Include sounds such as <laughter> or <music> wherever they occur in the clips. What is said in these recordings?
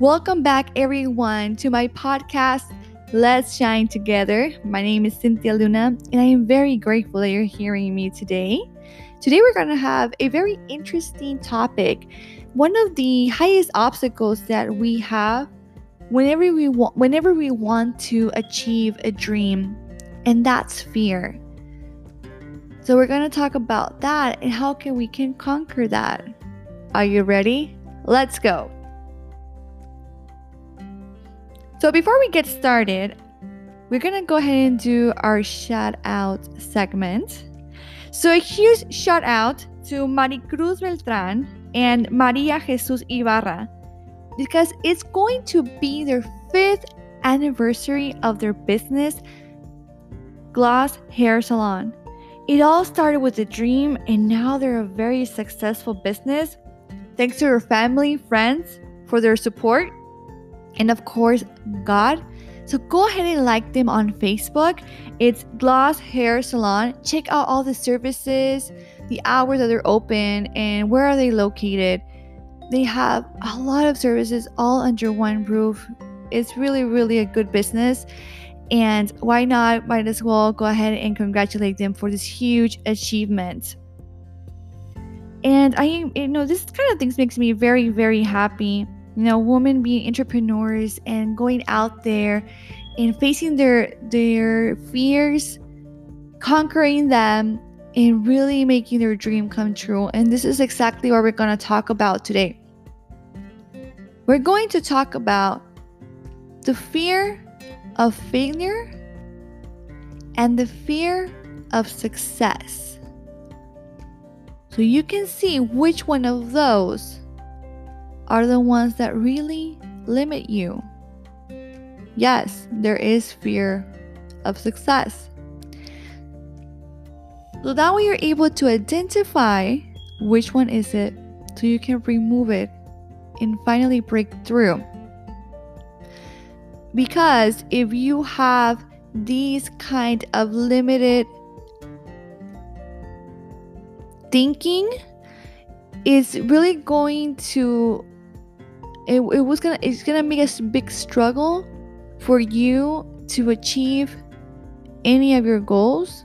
Welcome back, everyone, to my podcast, Let's Shine Together. My name is Cynthia Luna, and I am very grateful that you're hearing me today. Today, we're going to have a very interesting topic. One of the highest obstacles that we have whenever we want, whenever we want to achieve a dream, and that's fear. So we're going to talk about that and how can we can conquer that. Are you ready? Let's go. So before we get started, we're to go ahead and do our shout out segment. So a huge shout out to Maricruz Beltran and Maria Jesus Ibarra because it's going to be their fifth anniversary of their business, Gloss Hair Salon. It all started with a dream, and now they're a very successful business. Thanks to their family, friends for their support, and of course, God. So go ahead and like them on Facebook. It's Gloss Hair Salon. Check out all the services, the hours that they're open, and where are they located. They have a lot of services all under one roof. It's really, really a good business. And why not? Might as well go ahead and congratulate them for this huge achievement. And I, you know, this kind of things makes me very, very happy. You know, women being entrepreneurs and going out there and facing their their fears, conquering them, and really making their dream come true. And this is exactly what we're going to talk about today. We're going to talk about the fear of failure and the fear of success. So you can see which one of those are the ones that really limit you. Yes, there is fear of success. So that way you're able to identify which one is it so you can remove it and finally break through. Because if you have these kind of limited thinking, it's really going to it, it was gonna it's gonna make a big struggle for you to achieve any of your goals.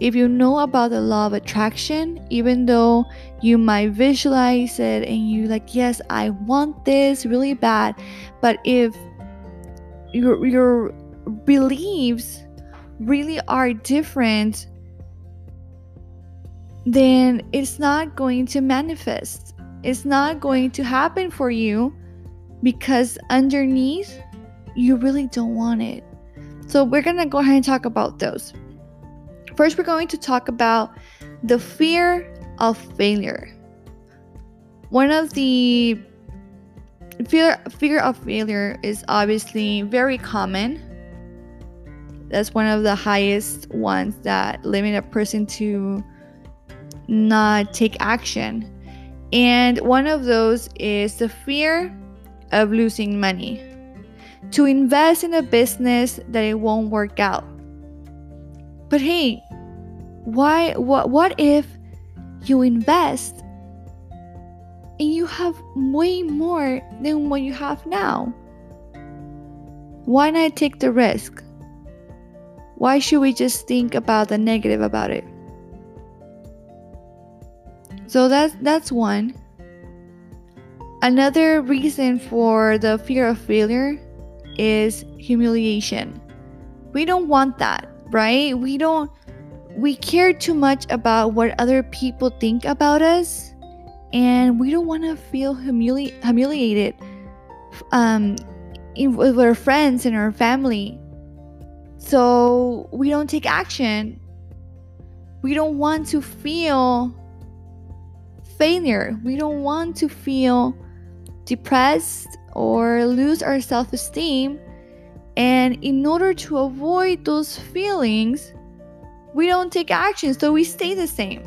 If you know about the law of attraction even though you might visualize it and you like yes i want this really bad but if your your beliefs really are different then it's not going to manifest it's not going to happen for you because underneath you really don't want it. So we're going to go ahead and talk about those. First we're going to talk about the fear of failure. One of the fear fear of failure is obviously very common. That's one of the highest ones that limit a person to not take action and one of those is the fear of losing money to invest in a business that it won't work out but hey why what what if you invest and you have way more than what you have now. Why not take the risk? Why should we just think about the negative about it? So that's that's one. Another reason for the fear of failure is humiliation. We don't want that, right? We don't we care too much about what other people think about us and we don't want to feel humili- humiliated um, in, with our friends and our family. So we don't take action. We don't want to feel failure. We don't want to feel depressed or lose our self esteem. And in order to avoid those feelings, we don't take action. So we stay the same.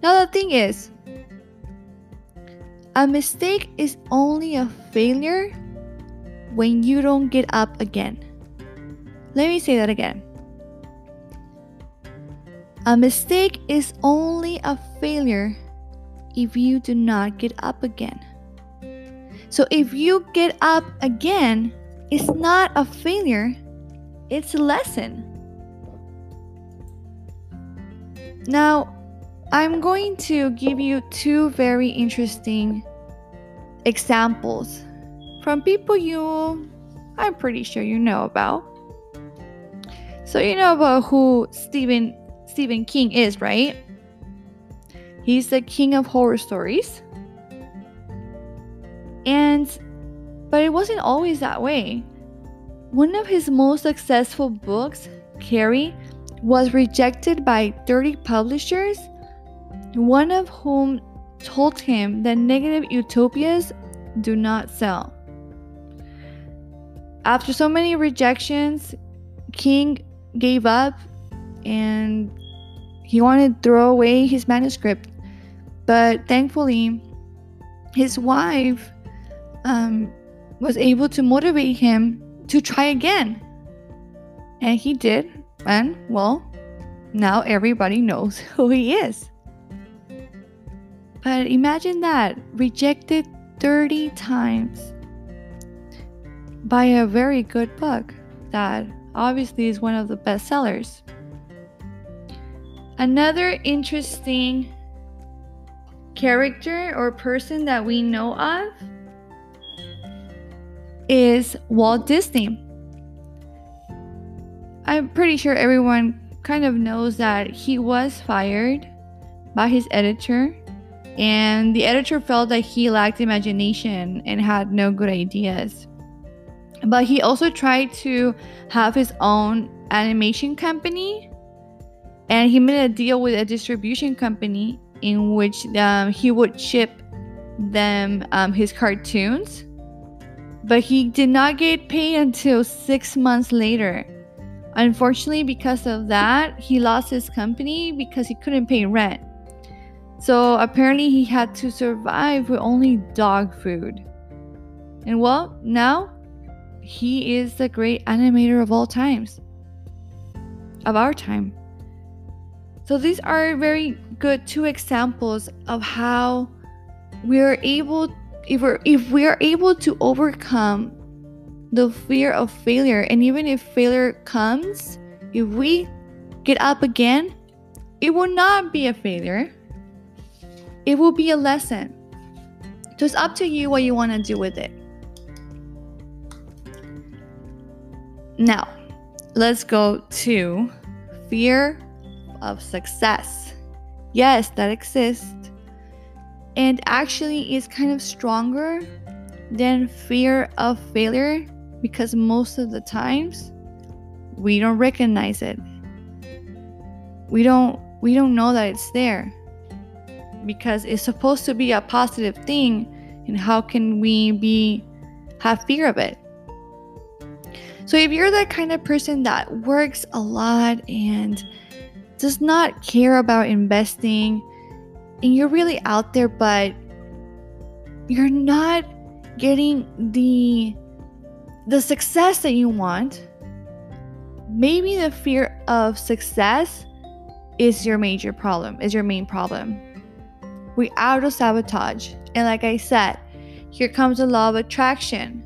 Now, the thing is, a mistake is only a failure when you don't get up again. Let me say that again. A mistake is only a failure if you do not get up again. So if you get up again, it's not a failure, it's a lesson. Now, I'm going to give you two very interesting examples from people you, I'm pretty sure you know about. So, you know about who Stephen, Stephen King is, right? He's the king of horror stories. And, but it wasn't always that way. One of his most successful books, Carrie, was rejected by 30 publishers, one of whom told him that negative utopias do not sell. After so many rejections, King gave up and he wanted to throw away his manuscript. But thankfully, his wife um, was able to motivate him to try again. And he did. And, well, now everybody knows <laughs> who he is. But imagine that rejected 30 times by a very good book that obviously is one of the best sellers. Another interesting character or person that we know of is Walt Disney. I'm pretty sure everyone kind of knows that he was fired by his editor, and the editor felt that he lacked imagination and had no good ideas. But he also tried to have his own animation company, and he made a deal with a distribution company in which um, he would ship them um, his cartoons. But he did not get paid until six months later. Unfortunately, because of that, he lost his company because he couldn't pay rent. So apparently, he had to survive with only dog food. And well, now he is the great animator of all times, of our time. So these are very good two examples of how we are able if we're if we are able to overcome the fear of failure. And even if failure comes if we get up again it will not be a failure. It will be a lesson. So it's up to you what you want to do with it. Now let's go to fear of success yes that exists and actually is kind of stronger than fear of failure because most of the times we don't recognize it. We don't we don't know that it's there because it's supposed to be a positive thing and how can we be have fear of it? So if you're that kind of person that works a lot and does not care about investing and you're really out there but you're not getting the the success that you want, maybe the fear of success is your major problem, is your main problem. We auto sabotage. And like I said, here comes the law of attraction.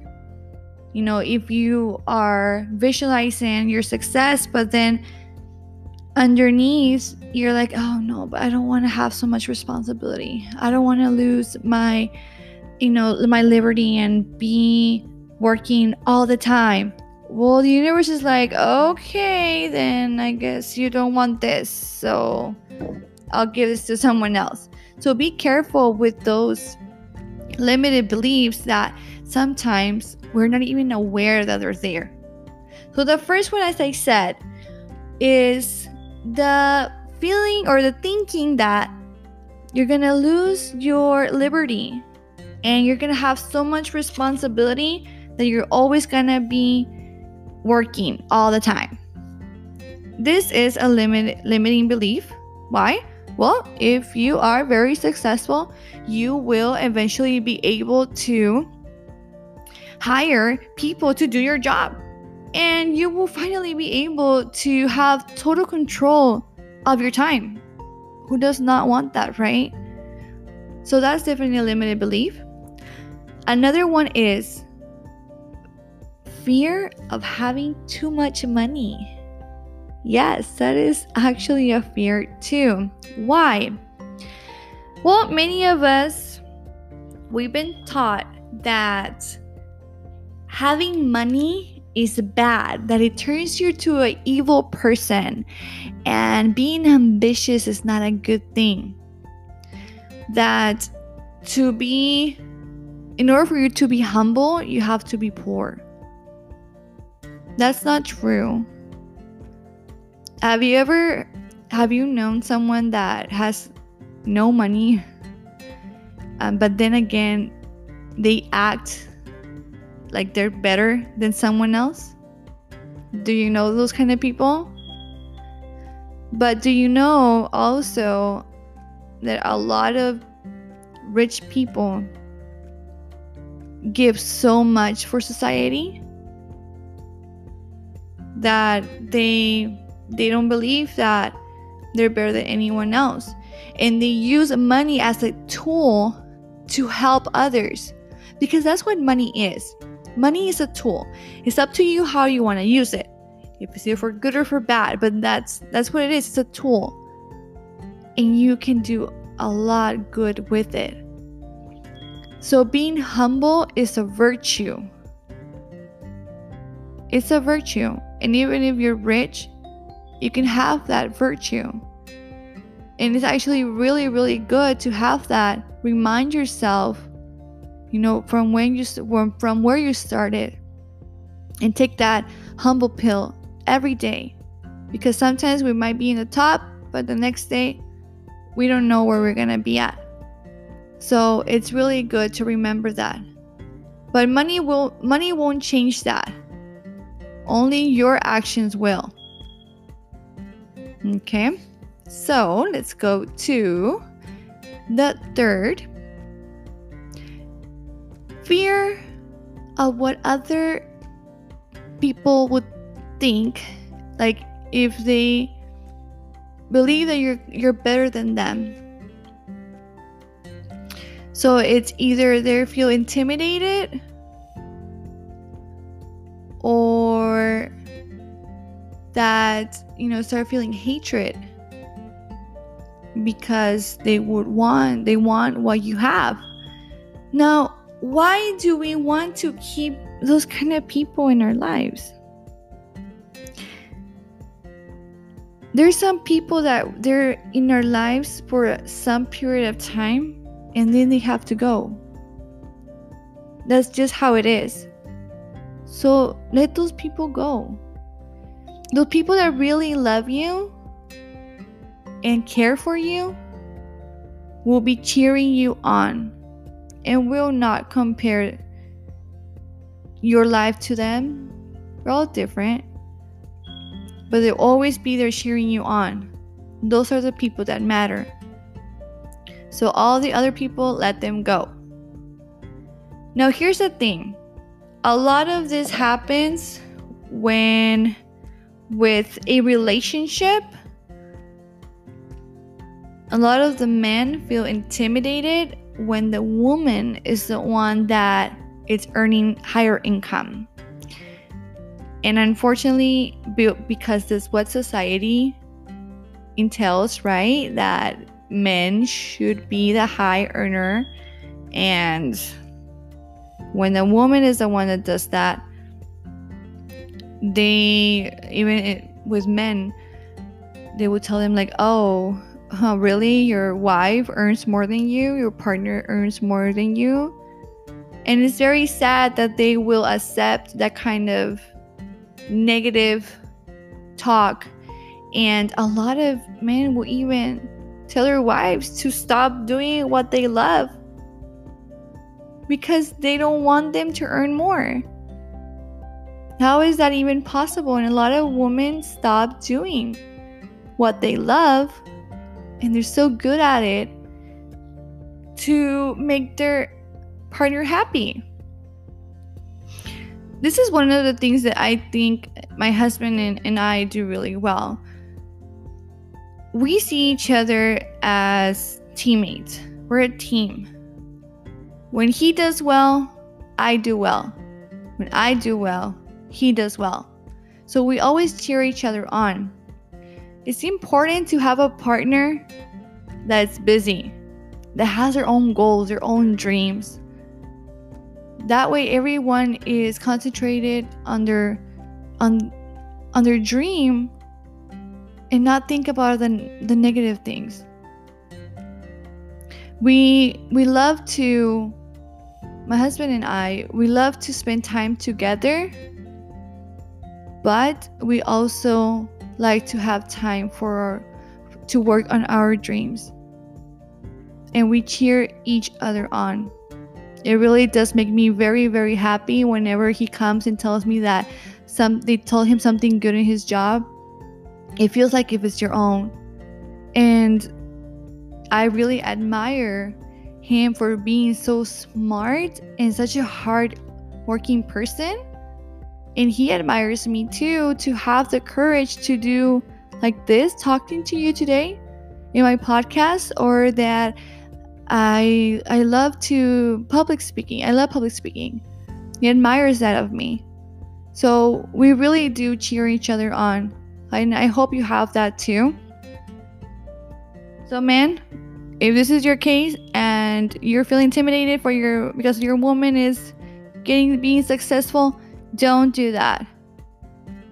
You know, if you are visualizing your success, but then underneath you're like, oh no, but I don't want to have so much responsibility. I don't want to lose my, you know, my liberty and be working all the time. Well, the universe is like, okay, then I guess you don't want this. So I'll give this to someone else. So be careful with those limited beliefs that sometimes we're not even aware that they're there. So the first one, as I said, is the feeling or the thinking that you're gonna lose your liberty and you're gonna have so much responsibility that you're always gonna be working all the time. This is a limit limiting belief. Why? Well, if you are very successful, you will eventually be able to hire people to do your job. And you will finally be able to have total control of your time. Who does not want that, right? So that's definitely a limited belief. Another one is fear of having too much money. Yes, that is actually a fear too. Why? Well, many of us, we've been taught that having money is bad, that it turns you to an evil person, and being ambitious is not a good thing. That to be, in order for you to be humble, you have to be poor. That's not true. Have you ever have you known someone that has no money um, <laughs> but then again they act like they're better than someone else? Do you know those kind of people? But do you know also that a lot of rich people give so much for society that they they don't believe that they're better than anyone else and they use money as a tool to help others because that's what money is money is a tool. It's up to you how you want to use it. If it's for good or for bad but that's that's what it is it's a tool. And you can do a lot good with it. So being humble is a virtue. It's a virtue. And even if you're rich you can have that virtue. And it's actually really really good to have that. Remind yourself you know from when you from where you started. And take that humble pill every day. Because sometimes we might be in the top but the next day we don't know where we're going to be at. So it's really good to remember that. But money will money won't change that. Only your actions will. Okay so let's go to the third fear of what other people would think like if they believe that you're you're better than them so it's either they feel intimidated or that you know start feeling hatred because they would want they want what you have. Now, why do we want to keep those kind of people in our lives? There's some people that they're in our lives for some period of time and then they have to go. That's just how it is. So let those people go. Those people that really love you and care for you will be cheering you on and will not compare your life to them. We're all different, but they'll always be there cheering you on. Those are the people that matter. So, all the other people, let them go. Now, here's the thing a lot of this happens when, with a relationship, a lot of the men feel intimidated when the woman is the one that is earning higher income. And unfortunately, because this what society entails, right? That men should be the high earner and when the woman is the one that does that they even it, with men they would tell them like oh huh, really your wife earns more than you, your partner earns more than you. And it's very sad that they will accept that kind of negative talk. And a lot of men will even tell their wives to stop doing what they love because they don't want them to earn more. How is that even possible? And a lot of women stop doing what they love and they're so good at it to make their partner happy. This is one of the things that I think my husband and, and I do really well. We see each other as teammates, we're a team. When he does well, I do well. When I do well, he does well. So we always cheer each other on. It's important to have a partner that's busy, that has their own goals, their own dreams. That way everyone is concentrated on their on on their dream and not think about the, the negative things. We we love to my husband and I, we love to spend time together, but we also like to have time for to work on our dreams. And we cheer each other on. It really does make me very very happy whenever he comes and tells me that some they told him something good in his job. It feels like if it's your own. And I really admire him for being so smart and such a hard working person. And he admires me too to have the courage to do like this, talking to you today in my podcast, or that I I love to public speaking. I love public speaking. He admires that of me. So we really do cheer each other on. And I hope you have that too. So man, if this is your case and you're feeling intimidated for your because your woman is getting being successful, don't do that.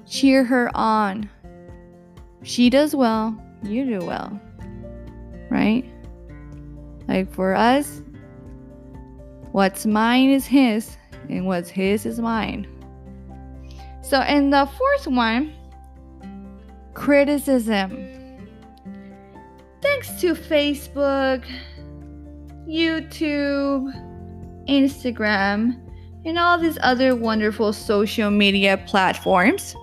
Cheer her on. She does well, you do well. Right? Like for us, what's mine is his, and what's his is mine. So, in the fourth one, criticism thanks to Facebook, YouTube, Instagram, and all these other wonderful social media platforms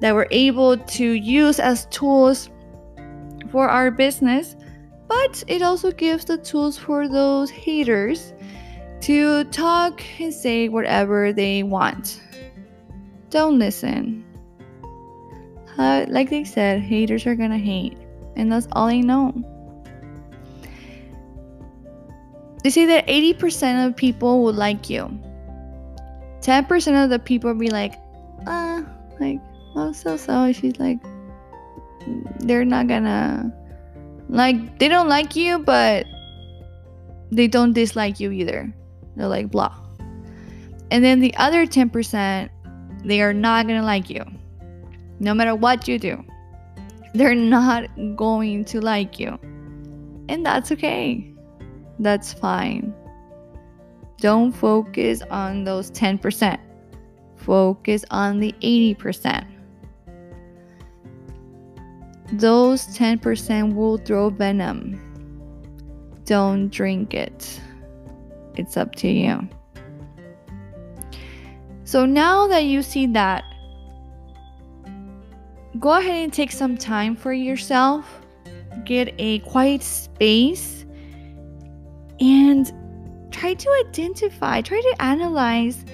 that we're able to use as tools for our business, but it also gives the tools for those haters to talk and say whatever they want. Don't listen. Uh, like they said, haters are gonna hate and that's all they know. They say that 80% of people will like you. 10% of the people be like, uh, like, oh, so so. She's like, they're not gonna, like, they don't like you, but they don't dislike you either. They're like, blah. And then the other 10%, they are not gonna like you, no matter what you do they're not going to like you. And that's okay. That's fine. Don't focus on those 10%. Focus on the 80%. Those 10% will throw venom. Don't drink it. It's up to you. So now that you see that go ahead and take some time for yourself, get a quiet space, and try to identify, try to analyze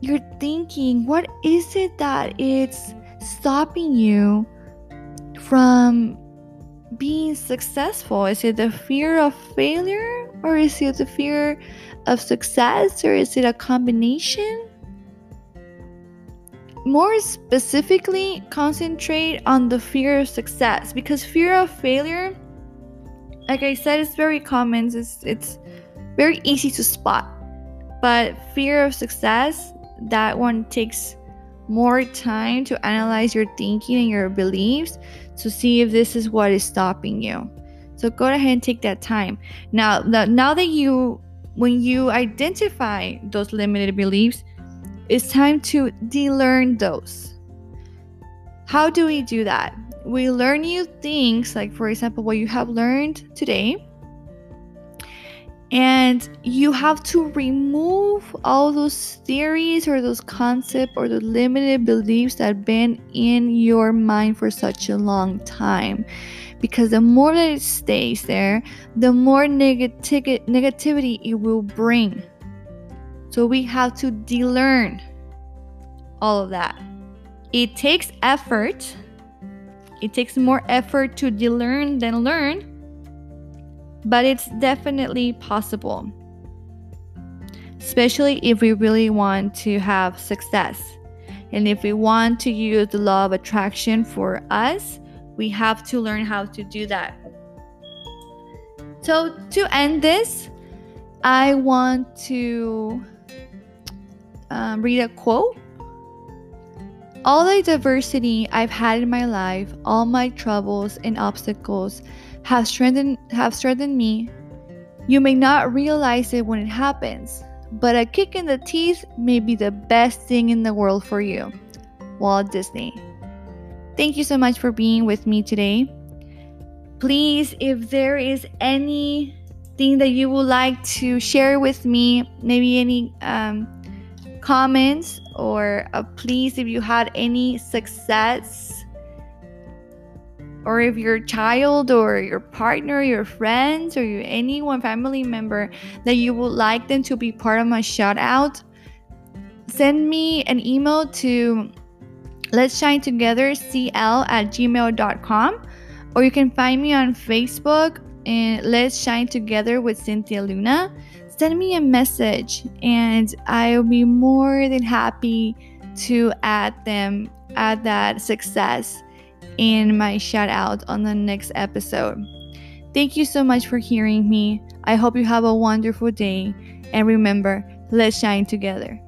your thinking. What is it that it's stopping you from being successful? Is it the fear of failure, or is it the fear of success, or is it a combination? more specifically concentrate on the fear of success because fear of failure like i said it's very common it's, it's very easy to spot but fear of success that one takes more time to analyze your thinking and your beliefs to see if this is what is stopping you so go ahead and take that time now now that you when you identify those limited beliefs it's time to de-learn those. How do we do that? We learn new things, like for example, what you have learned today. And you have to remove all those theories or those concepts or the limited beliefs that have been in your mind for such a long time. Because the more that it stays there, the more negati- negativity it will bring so we have to de-learn all of that. It takes effort. It takes more effort to de-learn than learn, but it's definitely possible. especially if we really want to have success. And if we want to use the law of attraction for us, we have to learn how to do that. So, to end this, I want to um, read a quote. All the diversity I've had in my life, all my troubles and obstacles have strengthened have strengthened me. You may not realize it when it happens, but a kick in the teeth may be the best thing in the world for you. Walt Disney. Thank you so much for being with me today. Please, if there is anything that you would like to share with me, maybe any um, comments, or uh, please, if you had any success or if your child or your partner, your friends, or your anyone family member that you would like them to be part of my shout out, send me an email to let's shine together cl at gmail.com or you can find me on facebook and let's shine together with cynthia luna send me a message and i'll be more than happy to add them add that success in my shout out on the next episode. Thank you so much for hearing me. I hope you have a wonderful day. And remember, let's shine together.